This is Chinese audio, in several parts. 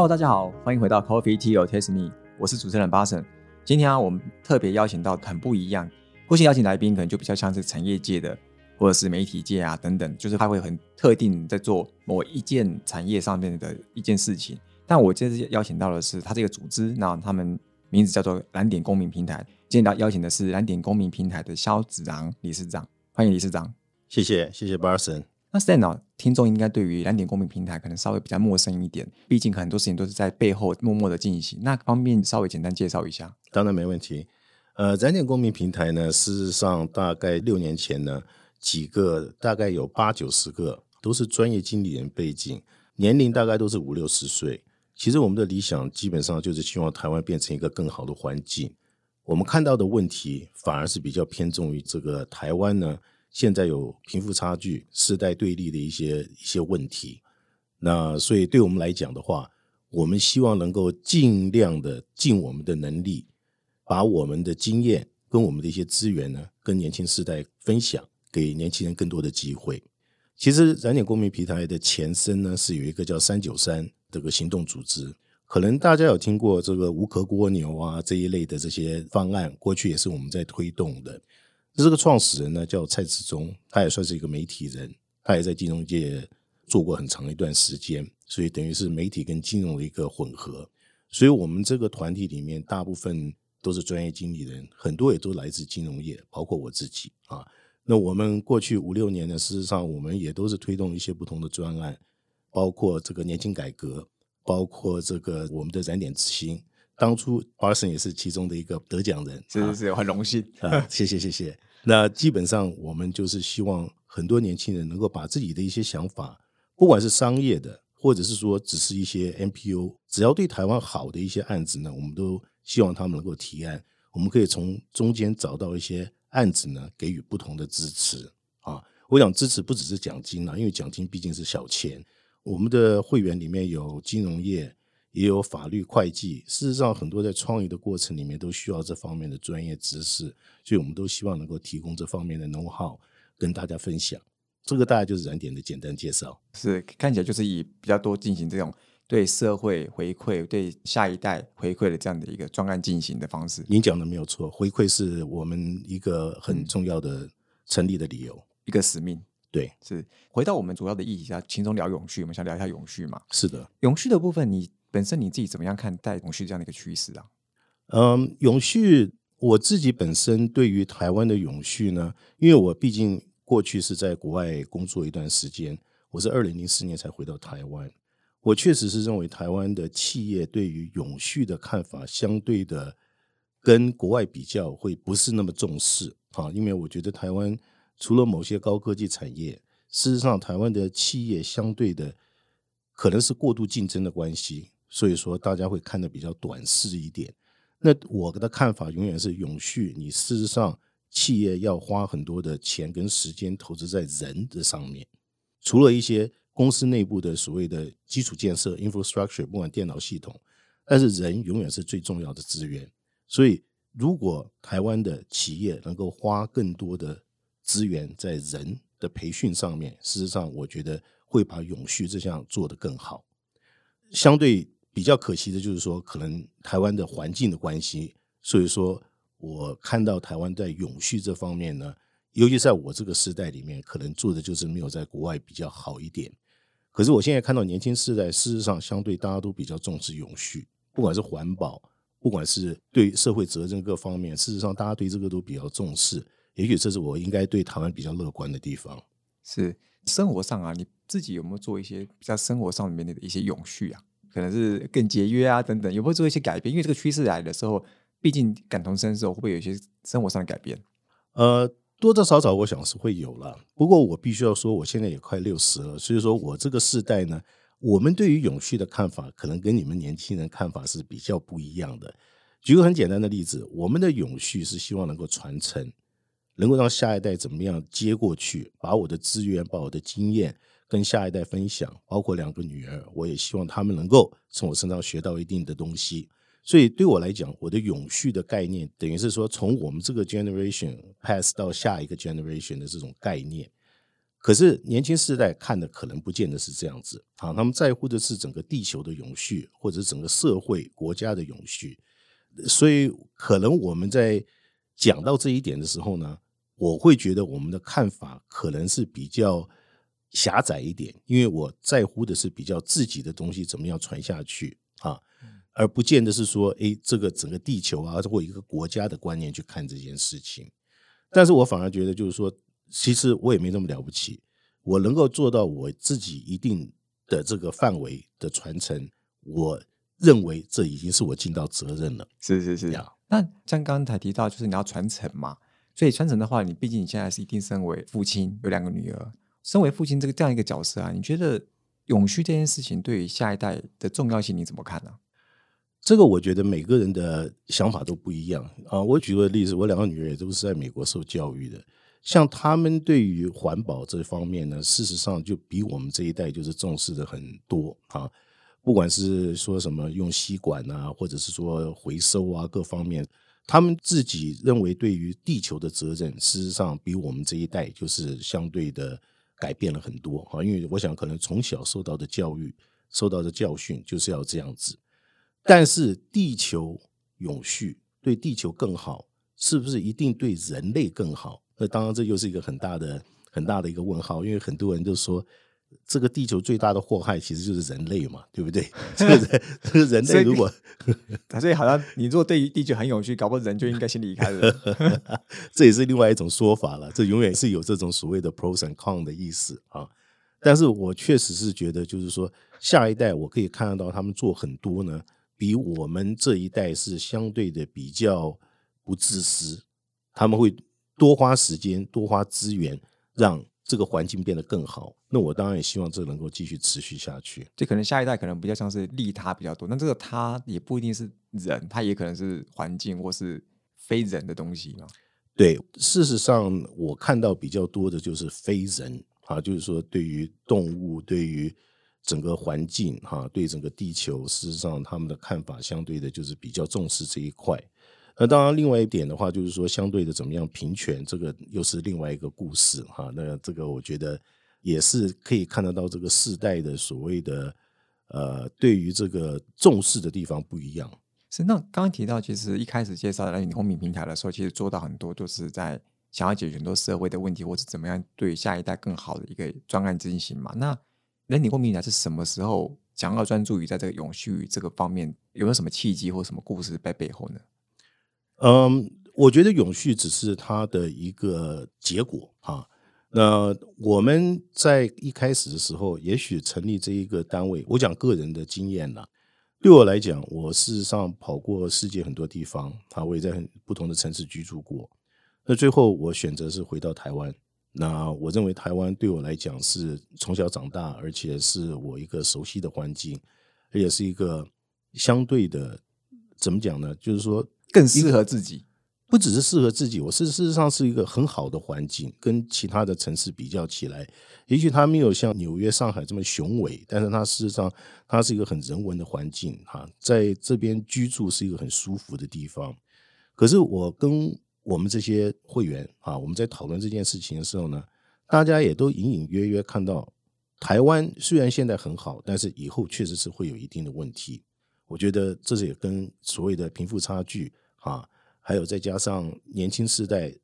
Hello，大家好，欢迎回到 Coffee Tea or Taste Me，我是主持人巴神。今天啊，我们特别邀请到很不一样，过去邀请来宾可能就比较像是产业界的，或者是媒体界啊等等，就是他会很特定在做某一件产业上面的一件事情。但我这次邀请到的是他这个组织，那他们名字叫做蓝点公民平台。今天邀请的是蓝点公民平台的肖子昂理事长，欢迎理事长。谢谢，谢谢巴神。那现在呢，听众应该对于蓝点公民平台可能稍微比较陌生一点，毕竟很多事情都是在背后默默的进行。那方便稍微简单介绍一下？当然没问题。呃，蓝点公民平台呢，事实上大概六年前呢，几个大概有八九十个，都是专业经理人背景，年龄大概都是五六十岁。其实我们的理想基本上就是希望台湾变成一个更好的环境。我们看到的问题反而是比较偏重于这个台湾呢。现在有贫富差距、世代对立的一些一些问题，那所以对我们来讲的话，我们希望能够尽量的尽我们的能力，把我们的经验跟我们的一些资源呢，跟年轻世代分享，给年轻人更多的机会。其实燃点公民平台的前身呢，是有一个叫三九三这个行动组织，可能大家有听过这个无壳蜗牛啊这一类的这些方案，过去也是我们在推动的。这个创始人呢叫蔡志忠，他也算是一个媒体人，他也在金融界做过很长一段时间，所以等于是媒体跟金融的一个混合。所以我们这个团体里面大部分都是专业经理人，很多也都来自金融业，包括我自己啊。那我们过去五六年呢，事实上我们也都是推动一些不同的专案，包括这个年轻改革，包括这个我们的燃点之星。当初巴森也是其中的一个得奖人，是是是，很荣幸啊！谢谢谢谢。那基本上我们就是希望很多年轻人能够把自己的一些想法，不管是商业的，或者是说只是一些 NPO，只要对台湾好的一些案子呢，我们都希望他们能够提案，我们可以从中间找到一些案子呢，给予不同的支持啊。我想支持不只是奖金啊，因为奖金毕竟是小钱。我们的会员里面有金融业。也有法律会计，事实上很多在创业的过程里面都需要这方面的专业知识，所以我们都希望能够提供这方面的 know how 跟大家分享。这个大概就是燃点的简单介绍。是看起来就是以比较多进行这种对社会回馈、对下一代回馈的这样的一个专案进行的方式。您讲的没有错，回馈是我们一个很重要的成立的理由，一个使命。对，是回到我们主要的议题，下轻松聊永续，我们想聊一下永续嘛？是的，永续的部分你。本身你自己怎么样看待永续这样的一个趋势啊？嗯，永续我自己本身对于台湾的永续呢，因为我毕竟过去是在国外工作一段时间，我是二零零四年才回到台湾，我确实是认为台湾的企业对于永续的看法相对的跟国外比较会不是那么重视啊，因为我觉得台湾除了某些高科技产业，事实上台湾的企业相对的可能是过度竞争的关系。所以说，大家会看的比较短视一点。那我的看法永远是永续。你事实上，企业要花很多的钱跟时间投资在人的上面，除了一些公司内部的所谓的基础建设 （infrastructure），不管电脑系统，但是人永远是最重要的资源。所以，如果台湾的企业能够花更多的资源在人的培训上面，事实上，我觉得会把永续这项做得更好。相对。比较可惜的就是说，可能台湾的环境的关系，所以说我看到台湾在永续这方面呢，尤其在我这个时代里面，可能做的就是没有在国外比较好一点。可是我现在看到年轻世代，事实上相对大家都比较重视永续，不管是环保，不管是对社会责任各方面，事实上大家对这个都比较重视。也许这是我应该对台湾比较乐观的地方。是生活上啊，你自己有没有做一些比较生活上面的一些永续啊？可能是更节约啊，等等，有没有做一些改变？因为这个趋势来的时候，毕竟感同身受，会不会有一些生活上的改变？呃，多多少少我想是会有了。不过我必须要说，我现在也快六十了，所以说我这个世代呢，我们对于永续的看法，可能跟你们年轻人看法是比较不一样的。举个很简单的例子，我们的永续是希望能够传承，能够让下一代怎么样接过去，把我的资源，把我的经验。跟下一代分享，包括两个女儿，我也希望他们能够从我身上学到一定的东西。所以对我来讲，我的永续的概念，等于是说从我们这个 generation pass 到下一个 generation 的这种概念。可是年轻世代看的可能不见得是这样子啊，他们在乎的是整个地球的永续，或者整个社会国家的永续。所以，可能我们在讲到这一点的时候呢，我会觉得我们的看法可能是比较狭窄一点，因为我在乎的是比较自己的东西怎么样传下去啊，而不见得是说，哎，这个整个地球啊，或一个国家的观念去看这件事情。但是我反而觉得，就是说。其实我也没那么了不起，我能够做到我自己一定的这个范围的传承，我认为这已经是我尽到责任了。是是是，那像刚才提到，就是你要传承嘛，所以传承的话，你毕竟你现在是一定身为父亲，有两个女儿，身为父亲这个这样一个角色啊，你觉得永续这件事情对于下一代的重要性你怎么看呢？这个我觉得每个人的想法都不一样啊。我举个例子，我两个女儿也都是在美国受教育的。像他们对于环保这方面呢，事实上就比我们这一代就是重视的很多啊。不管是说什么用吸管啊，或者是说回收啊，各方面，他们自己认为对于地球的责任，事实上比我们这一代就是相对的改变了很多啊。因为我想，可能从小受到的教育、受到的教训就是要这样子。但是，地球永续对地球更好，是不是一定对人类更好？那当然，这又是一个很大的、很大的一个问号，因为很多人都说，这个地球最大的祸害其实就是人类嘛，对不对？这个这个人类如果，所以好像你如果对于地球很有趣，搞不好人就应该先离开了。这也是另外一种说法了。这永远是有这种所谓的 pros and cons 的意思啊。但是我确实是觉得，就是说，下一代我可以看得到他们做很多呢，比我们这一代是相对的比较不自私，他们会。多花时间，多花资源，让这个环境变得更好。那我当然也希望这能够继续持续下去。这可能下一代可能比较像是利他比较多，那这个他也不一定是人，他也可能是环境或是非人的东西嘛。对，事实上我看到比较多的就是非人啊，就是说对于动物，对于整个环境哈，对整个地球，事实上他们的看法相对的就是比较重视这一块。那当然，另外一点的话，就是说相对的怎么样平权，这个又是另外一个故事哈。那这个我觉得也是可以看得到这个世代的所谓的呃，对于这个重视的地方不一样。是那刚刚提到，其实一开始介绍来你公民平台的时候，其实做到很多都是在想要解决很多社会的问题，或者怎么样对下一代更好的一个专案进行嘛。那人你公民平台是什么时候想要专注于在这个永续这个方面，有没有什么契机或什么故事在背后呢？嗯，我觉得永续只是它的一个结果啊。那我们在一开始的时候，也许成立这一个单位，我讲个人的经验呢。对我来讲，我事实上跑过世界很多地方啊，我也在很不同的城市居住过。那最后我选择是回到台湾。那我认为台湾对我来讲是从小长大，而且是我一个熟悉的环境，而且是一个相对的怎么讲呢？就是说。更适合自己，不只是适合自己，我是事实上是一个很好的环境，跟其他的城市比较起来，也许它没有像纽约、上海这么雄伟，但是它事实上它是一个很人文的环境哈，在这边居住是一个很舒服的地方。可是我跟我们这些会员啊，我们在讨论这件事情的时候呢，大家也都隐隐约约看到，台湾虽然现在很好，但是以后确实是会有一定的问题。我觉得这是也跟所谓的贫富差距。啊，还有再加上年轻世代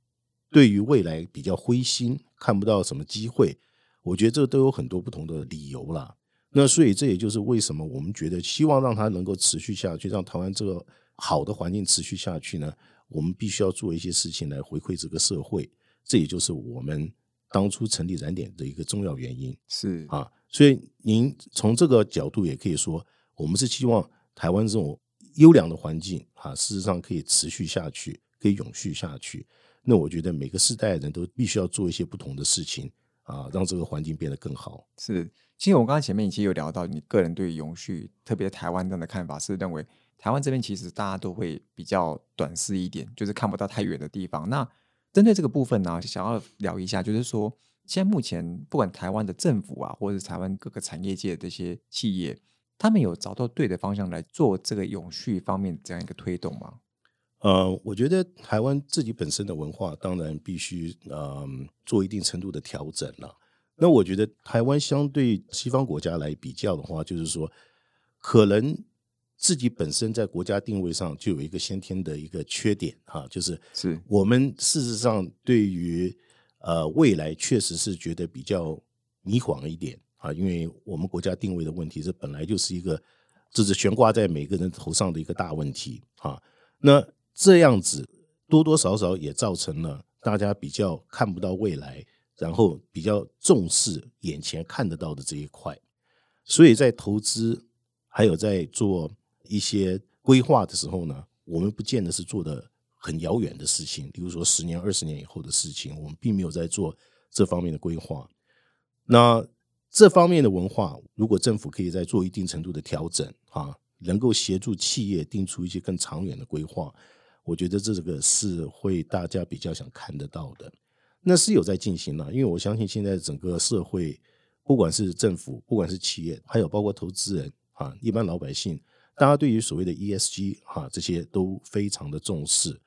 对于未来比较灰心，看不到什么机会，我觉得这都有很多不同的理由啦。那所以这也就是为什么我们觉得希望让它能够持续下去，让台湾这个好的环境持续下去呢？我们必须要做一些事情来回馈这个社会。这也就是我们当初成立燃点的一个重要原因。是啊，所以您从这个角度也可以说，我们是希望台湾这种。优良的环境啊，事实上可以持续下去，可以永续下去。那我觉得每个世代的人都必须要做一些不同的事情啊，让这个环境变得更好。是，其实我刚刚前面已经有聊到，你个人对永续，特别台湾这样的看法，是认为台湾这边其实大家都会比较短视一点，就是看不到太远的地方。那针对这个部分呢，想要聊一下，就是说，现在目前不管台湾的政府啊，或者是台湾各个产业界的这些企业。他们有找到对的方向来做这个永续方面这样一个推动吗？呃，我觉得台湾自己本身的文化当然必须呃做一定程度的调整了。那我觉得台湾相对西方国家来比较的话，就是说，可能自己本身在国家定位上就有一个先天的一个缺点哈，就是是我们事实上对于呃未来确实是觉得比较迷惘一点啊，因为我们国家定位的问题，这本来就是一个这是悬挂在每个人头上的一个大问题啊。那这样子多多少少也造成了大家比较看不到未来。然后比较重视眼前看得到的这一块，所以在投资还有在做一些规划的时候呢，我们不见得是做的很遥远的事情，比如说十年、二十年以后的事情，我们并没有在做这方面的规划。那这方面的文化，如果政府可以再做一定程度的调整啊，能够协助企业定出一些更长远的规划，我觉得这个是会大家比较想看得到的。那是有在进行了，因为我相信现在整个社会，不管是政府，不管是企业，还有包括投资人啊，一般老百姓，大家对于所谓的 ESG 哈这些都非常的重视。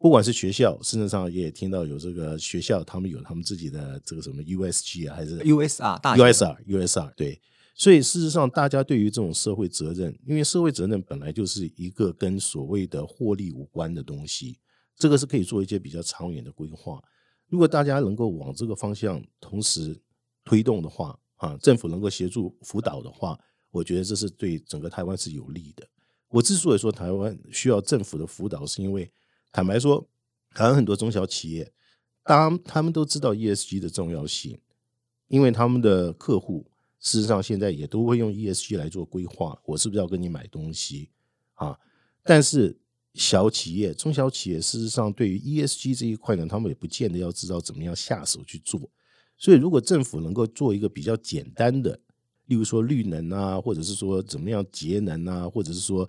不管是学校，甚至上也听到有这个学校，他们有他们自己的这个什么 USG 啊，还是 USR 大 USR USR 对。所以事实上，大家对于这种社会责任，因为社会责任本来就是一个跟所谓的获利无关的东西，这个是可以做一些比较长远的规划。如果大家能够往这个方向同时推动的话，啊，政府能够协助辅导的话，我觉得这是对整个台湾是有利的。我之所以说台湾需要政府的辅导，是因为坦白说，台湾很多中小企业，当他们都知道 ESG 的重要性，因为他们的客户事实上现在也都会用 ESG 来做规划，我是不是要跟你买东西啊？但是。小企业、中小企业，事实上对于 ESG 这一块呢，他们也不见得要知道怎么样下手去做。所以，如果政府能够做一个比较简单的，例如说绿能啊，或者是说怎么样节能啊，或者是说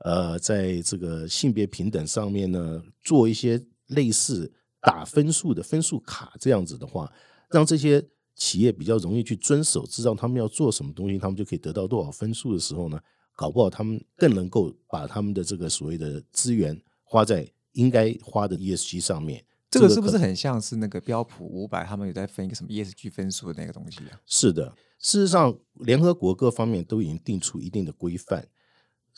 呃，在这个性别平等上面呢，做一些类似打分数的分数卡这样子的话，让这些企业比较容易去遵守，知道他们要做什么东西，他们就可以得到多少分数的时候呢？搞不好他们更能够把他们的这个所谓的资源花在应该花的 ESG 上面。这个是不是很像是那个标普五百，他们有在分一个什么 ESG 分数的那个东西啊？是的，事实上联合国各方面都已经定出一定的规范。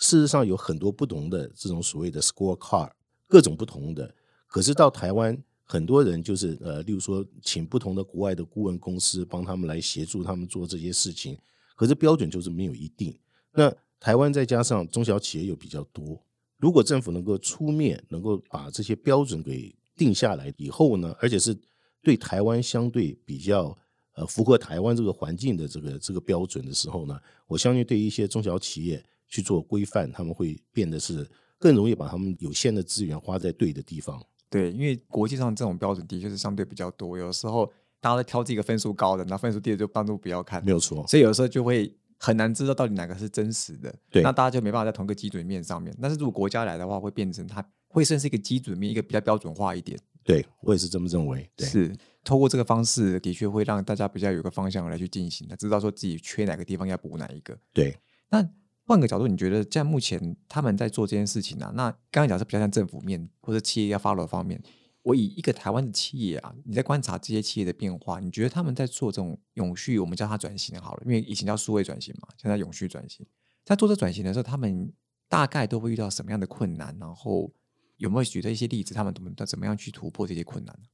事实上有很多不同的这种所谓的 Score Card，各种不同的。可是到台湾，很多人就是呃，例如说请不同的国外的顾问公司帮他们来协助他们做这些事情，可是标准就是没有一定。那台湾再加上中小企业又比较多，如果政府能够出面，能够把这些标准给定下来以后呢，而且是对台湾相对比较呃符合台湾这个环境的这个这个标准的时候呢，我相信对一些中小企业去做规范，他们会变得是更容易把他们有限的资源花在对的地方。对，因为国际上这种标准的确是相对比较多，有时候大家在挑这个分数高的，那分数低的就当做不要看，没有错。所以有时候就会。很难知道到底哪个是真实的，对，那大家就没办法在同一个基准面上面。但是如果国家来的话，会变成它会算是一个基准面，一个比较标准化一点。对我也是这么认为。是透过这个方式，的确会让大家比较有个方向来去进行，他，知道说自己缺哪个地方要补哪一个。对。那换个角度，你觉得在目前他们在做这件事情呢？那刚刚讲是比较像政府面或者企业要 follow 方面。我以一个台湾的企业啊，你在观察这些企业的变化，你觉得他们在做这种永续，我们叫它转型好了，因为以前叫数位转型嘛，现在永续转型，在做这转型的时候，他们大概都会遇到什么样的困难？然后有没有举的一些例子，他们怎么怎么样去突破这些困难呢？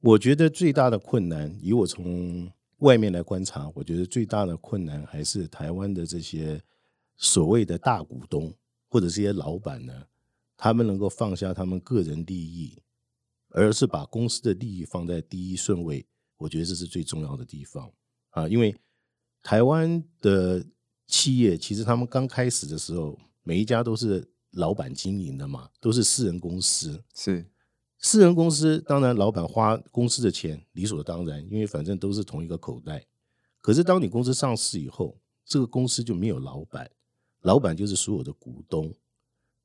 我觉得最大的困难，以我从外面来观察，我觉得最大的困难还是台湾的这些所谓的大股东或者这些老板呢，他们能够放下他们个人利益。而是把公司的利益放在第一顺位，我觉得这是最重要的地方啊！因为台湾的企业其实他们刚开始的时候，每一家都是老板经营的嘛，都是私人公司。是私人公司，当然老板花公司的钱理所当然，因为反正都是同一个口袋。可是当你公司上市以后，这个公司就没有老板，老板就是所有的股东。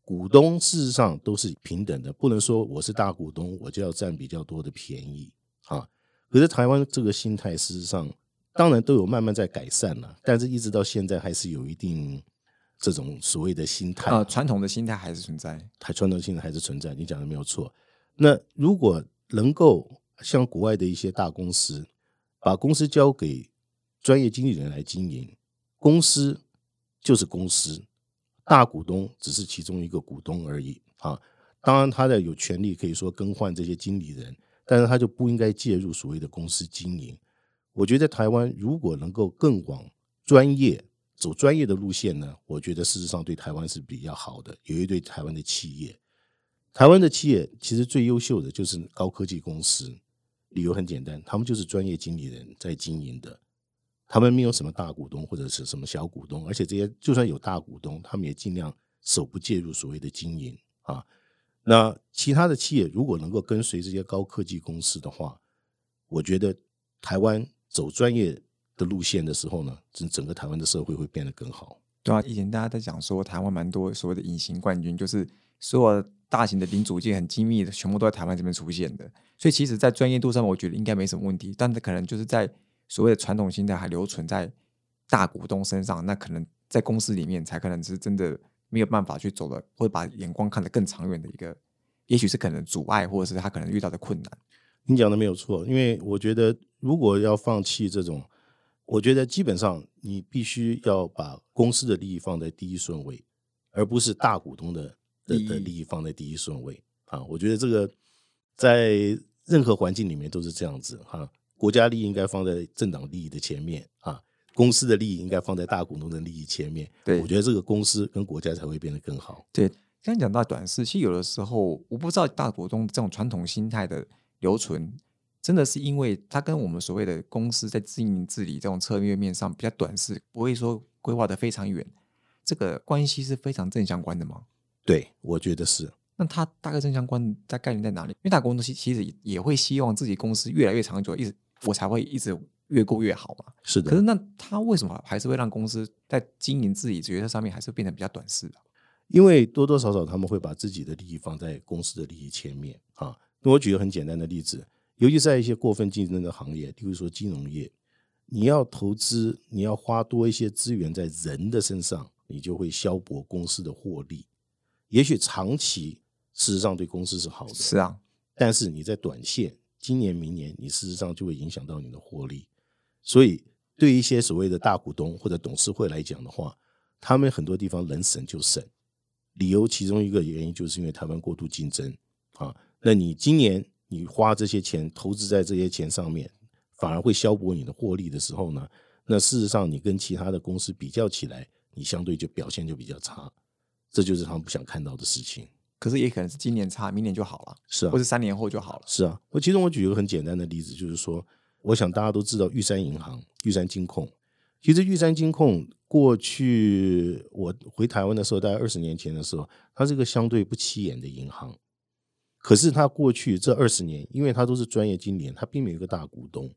股东事实上都是平等的，不能说我是大股东，我就要占比较多的便宜啊。可是台湾这个心态，事实上当然都有慢慢在改善了，但是一直到现在还是有一定这种所谓的心态啊，传统的心态还是存在，还传统心态还是存在。你讲的没有错。那如果能够像国外的一些大公司，把公司交给专业经理人来经营，公司就是公司，大股东只是其中一个股东而已啊。当然，他的有权利可以说更换这些经理人，但是他就不应该介入所谓的公司经营。我觉得台湾如果能够更往专业走专业的路线呢，我觉得事实上对台湾是比较好的。有一对台湾的企业，台湾的企业其实最优秀的就是高科技公司，理由很简单，他们就是专业经理人在经营的，他们没有什么大股东或者是什么小股东，而且这些就算有大股东，他们也尽量手不介入所谓的经营啊。那其他的企业如果能够跟随这些高科技公司的话，我觉得台湾走专业的路线的时候呢，整整个台湾的社会会变得更好。对啊，以前大家在讲说台湾蛮多所谓的隐形冠军，就是所有大型的零组件很精密的，全部都在台湾这边出现的。所以其实，在专业度上，我觉得应该没什么问题。但是可能就是在所谓的传统心态还留存在大股东身上，那可能在公司里面才可能是真的。没有办法去走了，或者把眼光看得更长远的一个，也许是可能阻碍，或者是他可能遇到的困难。你讲的没有错，因为我觉得如果要放弃这种，我觉得基本上你必须要把公司的利益放在第一顺位，而不是大股东的的的利益放在第一顺位啊。我觉得这个在任何环境里面都是这样子哈，国家利益应该放在政党利益的前面啊。公司的利益应该放在大股东的利益前面，对我觉得这个公司跟国家才会变得更好。对，刚讲到短视，其实有的时候我不知道大股东这种传统心态的留存，真的是因为它跟我们所谓的公司在经营治理这种策略面上比较短视，不会说规划的非常远，这个关系是非常正相关的吗？对，我觉得是。那它大概正相关在概念在哪里？因为大股东其其实也会希望自己公司越来越长久，一直我才会一直。越过越好嘛？是的。可是那他为什么还是会让公司在经营自己决策上面还是变得比较短视的？因为多多少少他们会把自己的利益放在公司的利益前面啊。那我举个很简单的例子，尤其在一些过分竞争的行业，例如说金融业，你要投资，你要花多一些资源在人的身上，你就会消薄公司的获利。也许长期事实上对公司是好的，是啊。但是你在短线，今年明年，你事实上就会影响到你的获利。所以，对一些所谓的大股东或者董事会来讲的话，他们很多地方能省就省。理由其中一个原因就是因为台湾过度竞争啊。那你今年你花这些钱投资在这些钱上面，反而会消薄你的获利的时候呢？那事实上你跟其他的公司比较起来，你相对就表现就比较差。这就是他们不想看到的事情。可是也可能是今年差，明年就好了，是啊，或是三年后就好了，是啊。我其中我举一个很简单的例子，就是说。我想大家都知道玉山银行、玉山金控。其实玉山金控过去我回台湾的时候，大概二十年前的时候，它是一个相对不起眼的银行。可是它过去这二十年，因为它都是专业经理，它并没有一个大股东，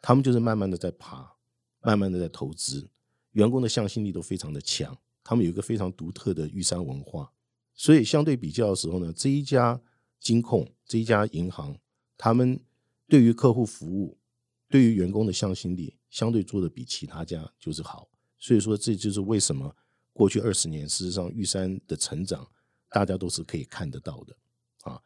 他们就是慢慢的在爬，慢慢的在投资，员工的向心力都非常的强。他们有一个非常独特的玉山文化，所以相对比较的时候呢，这一家金控这一家银行，他们对于客户服务。对于员工的向心力，相对做的比其他家就是好，所以说这就是为什么过去二十年，事实上玉山的成长，大家都是可以看得到的啊。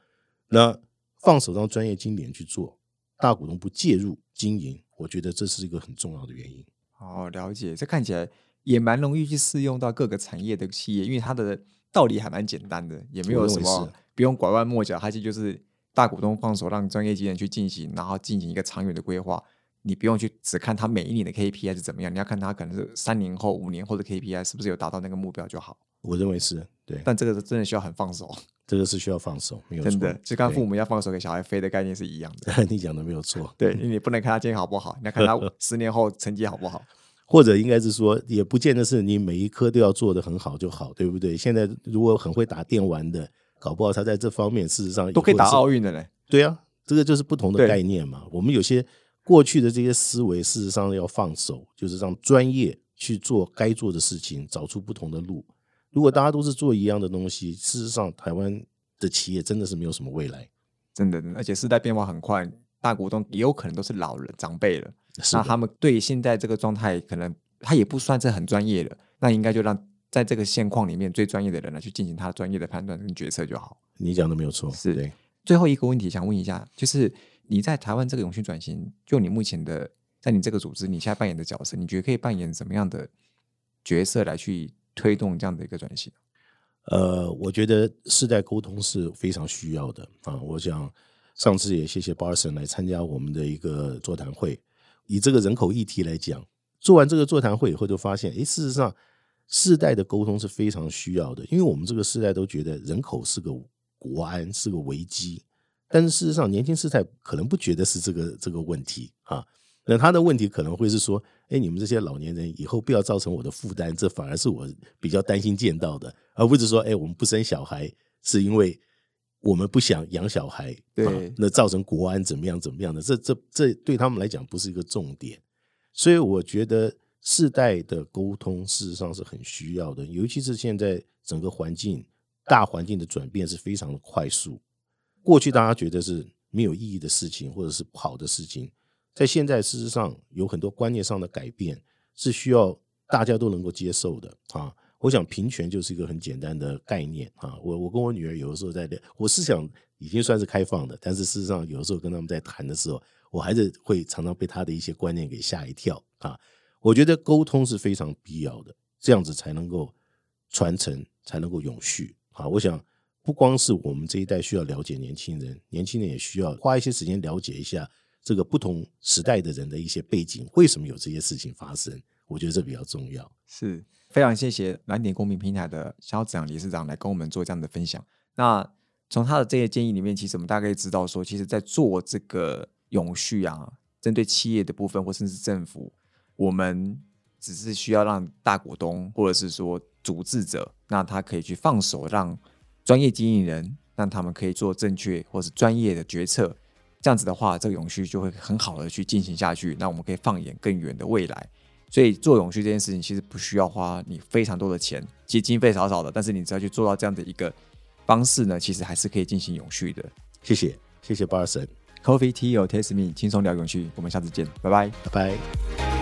那放手让专业经理人去做，大股东不介入经营，我觉得这是一个很重要的原因。哦，了解，这看起来也蛮容易去适用到各个产业的企业，因为它的道理还蛮简单的，也没有什么不用拐弯抹角，它其实就是。大股东放手让专业经理人去进行，然后进行一个长远的规划。你不用去只看他每一年的 KPI 是怎么样，你要看他可能是三年后、五年后的 KPI 是不是有达到那个目标就好。我认为是对，但这个是真的需要很放手。这个是需要放手，没有错。真的，就跟父母要放手给小孩飞的概念是一样的。你讲的没有错。对，你不能看他今天好不好，你要看他十年后成绩好不好。或者应该是说，也不见得是你每一科都要做的很好就好，对不对？现在如果很会打电玩的，搞不好他在这方面事实上都可以打奥运的嘞。对啊，这个就是不同的概念嘛。我们有些过去的这些思维，事实上要放手，就是让专业去做该做的事情，找出不同的路。如果大家都是做一样的东西，事实上台湾的企业真的是没有什么未来。真的，而且时代变化很快，大股东也有可能都是老人长辈了。那他们对现在这个状态，可能他也不算是很专业的。那应该就让在这个现况里面最专业的人来去进行他专业的判断跟决策就好。你讲的没有错，是对。最后一个问题想问一下，就是你在台湾这个永续转型，就你目前的在你这个组织，你现在扮演的角色，你觉得可以扮演什么样的角色来去推动这样的一个转型？呃，我觉得世代沟通是非常需要的啊。我想上次也谢谢巴尔森来参加我们的一个座谈会，以这个人口议题来讲，做完这个座谈会以后，就发现，哎，事实上世代的沟通是非常需要的，因为我们这个世代都觉得人口是个国安，是个危机，但是事实上年轻世代可能不觉得是这个这个问题啊。那他的问题可能会是说，哎，你们这些老年人以后不要造成我的负担，这反而是我比较担心见到的，而不是说，哎，我们不生小孩是因为我们不想养小孩，对，那造成国安怎么样怎么样的，这这这对他们来讲不是一个重点，所以我觉得世代的沟通事实上是很需要的，尤其是现在整个环境大环境的转变是非常的快速，过去大家觉得是没有意义的事情或者是不好的事情。在现在，事实上有很多观念上的改变是需要大家都能够接受的啊。我想平权就是一个很简单的概念啊。我我跟我女儿有的时候在聊，我思想已经算是开放的，但是事实上有的时候跟他们在谈的时候，我还是会常常被他的一些观念给吓一跳啊。我觉得沟通是非常必要的，这样子才能够传承，才能够永续啊。我想不光是我们这一代需要了解年轻人，年轻人也需要花一些时间了解一下。这个不同时代的人的一些背景，为什么有这些事情发生？我觉得这比较重要。是非常谢谢蓝点公民平台的肖子阳理事长来跟我们做这样的分享。那从他的这些建议里面，其实我们大概知道说，其实，在做这个永续啊，针对企业的部分或甚至政府，我们只是需要让大股东或者是说组织者，那他可以去放手，让专业经营人，让他们可以做正确或是专业的决策。这样子的话，这个永续就会很好的去进行下去。那我们可以放眼更远的未来。所以做永续这件事情，其实不需要花你非常多的钱，其实经费少少的，但是你只要去做到这样的一个方式呢，其实还是可以进行永续的。谢谢，谢谢巴尔森。Coffee Tea or Taste Me，轻松聊永续。我们下次见，拜拜，拜拜。